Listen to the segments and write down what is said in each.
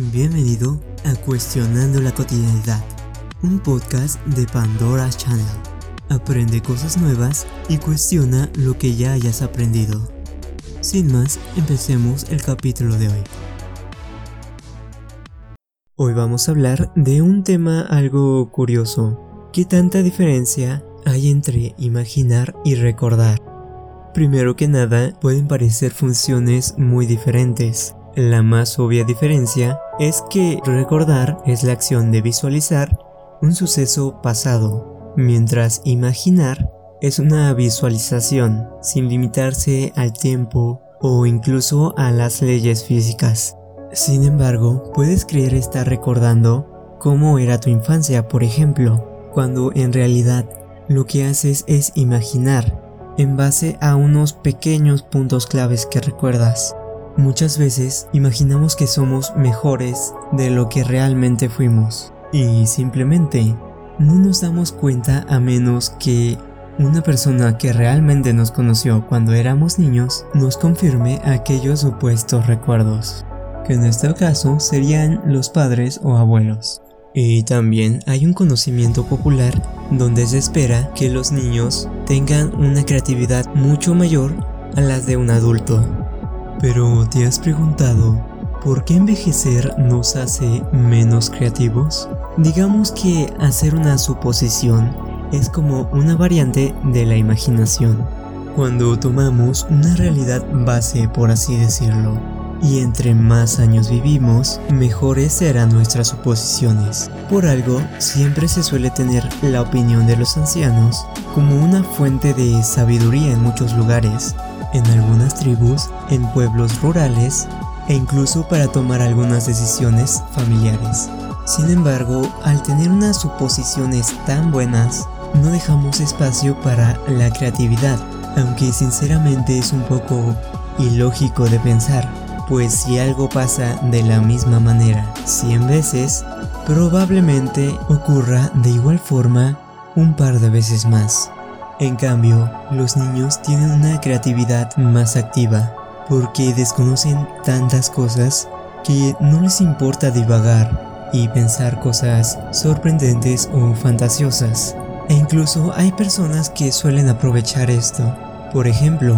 Bienvenido a Cuestionando la Cotidianidad, un podcast de Pandora Channel. Aprende cosas nuevas y cuestiona lo que ya hayas aprendido. Sin más, empecemos el capítulo de hoy. Hoy vamos a hablar de un tema algo curioso. ¿Qué tanta diferencia hay entre imaginar y recordar? Primero que nada, pueden parecer funciones muy diferentes. La más obvia diferencia es que recordar es la acción de visualizar un suceso pasado, mientras imaginar es una visualización sin limitarse al tiempo o incluso a las leyes físicas. Sin embargo, puedes creer estar recordando cómo era tu infancia, por ejemplo, cuando en realidad lo que haces es imaginar en base a unos pequeños puntos claves que recuerdas. Muchas veces imaginamos que somos mejores de lo que realmente fuimos y simplemente no nos damos cuenta a menos que una persona que realmente nos conoció cuando éramos niños nos confirme aquellos supuestos recuerdos, que en este caso serían los padres o abuelos. Y también hay un conocimiento popular donde se espera que los niños tengan una creatividad mucho mayor a las de un adulto. Pero ¿te has preguntado por qué envejecer nos hace menos creativos? Digamos que hacer una suposición es como una variante de la imaginación, cuando tomamos una realidad base por así decirlo, y entre más años vivimos, mejores serán nuestras suposiciones. Por algo, siempre se suele tener la opinión de los ancianos como una fuente de sabiduría en muchos lugares, en algunas tribus, en pueblos rurales e incluso para tomar algunas decisiones familiares. Sin embargo, al tener unas suposiciones tan buenas, no dejamos espacio para la creatividad, aunque sinceramente es un poco ilógico de pensar, pues si algo pasa de la misma manera 100 veces, probablemente ocurra de igual forma un par de veces más. En cambio, los niños tienen una creatividad más activa porque desconocen tantas cosas que no les importa divagar y pensar cosas sorprendentes o fantasiosas. E incluso hay personas que suelen aprovechar esto. Por ejemplo,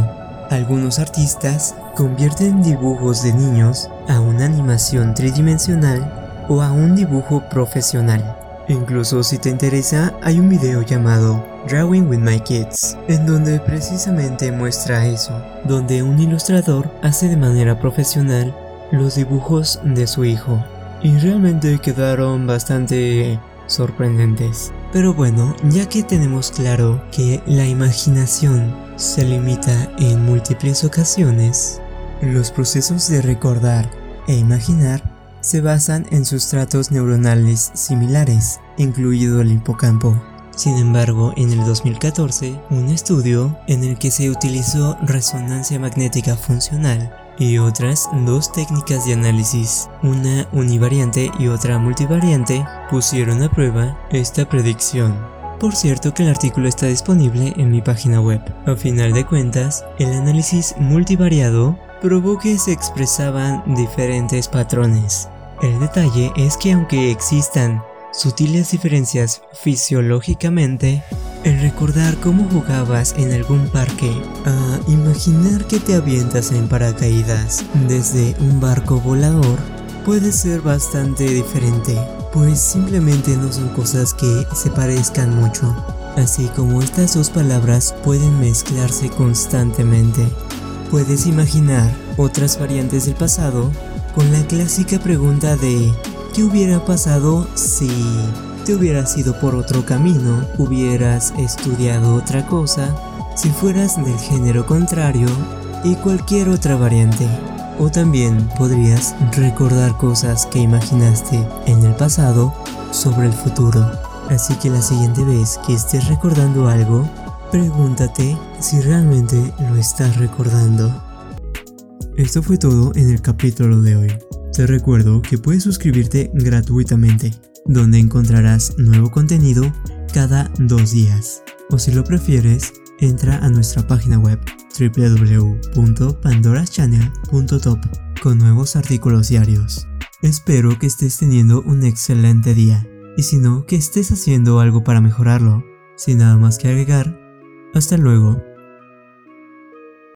algunos artistas convierten dibujos de niños a una animación tridimensional o a un dibujo profesional. Incluso si te interesa, hay un video llamado Drawing with My Kids, en donde precisamente muestra eso, donde un ilustrador hace de manera profesional los dibujos de su hijo. Y realmente quedaron bastante sorprendentes. Pero bueno, ya que tenemos claro que la imaginación se limita en múltiples ocasiones, los procesos de recordar e imaginar se basan en sustratos neuronales similares, incluido el hipocampo. Sin embargo, en el 2014, un estudio en el que se utilizó resonancia magnética funcional y otras dos técnicas de análisis, una univariante y otra multivariante, pusieron a prueba esta predicción. Por cierto que el artículo está disponible en mi página web. A final de cuentas, el análisis multivariado probó que se expresaban diferentes patrones. El detalle es que aunque existan sutiles diferencias fisiológicamente, el recordar cómo jugabas en algún parque, a imaginar que te avientas en paracaídas desde un barco volador, puede ser bastante diferente, pues simplemente no son cosas que se parezcan mucho, así como estas dos palabras pueden mezclarse constantemente. Puedes imaginar otras variantes del pasado con la clásica pregunta de ¿qué hubiera pasado si te hubieras ido por otro camino, hubieras estudiado otra cosa, si fueras del género contrario y cualquier otra variante? O también podrías recordar cosas que imaginaste en el pasado sobre el futuro. Así que la siguiente vez que estés recordando algo, pregúntate si realmente lo estás recordando. Esto fue todo en el capítulo de hoy. Te recuerdo que puedes suscribirte gratuitamente, donde encontrarás nuevo contenido cada dos días. O si lo prefieres, entra a nuestra página web www.pandoraschannel.top con nuevos artículos diarios. Espero que estés teniendo un excelente día y si no, que estés haciendo algo para mejorarlo. Sin nada más que agregar, hasta luego.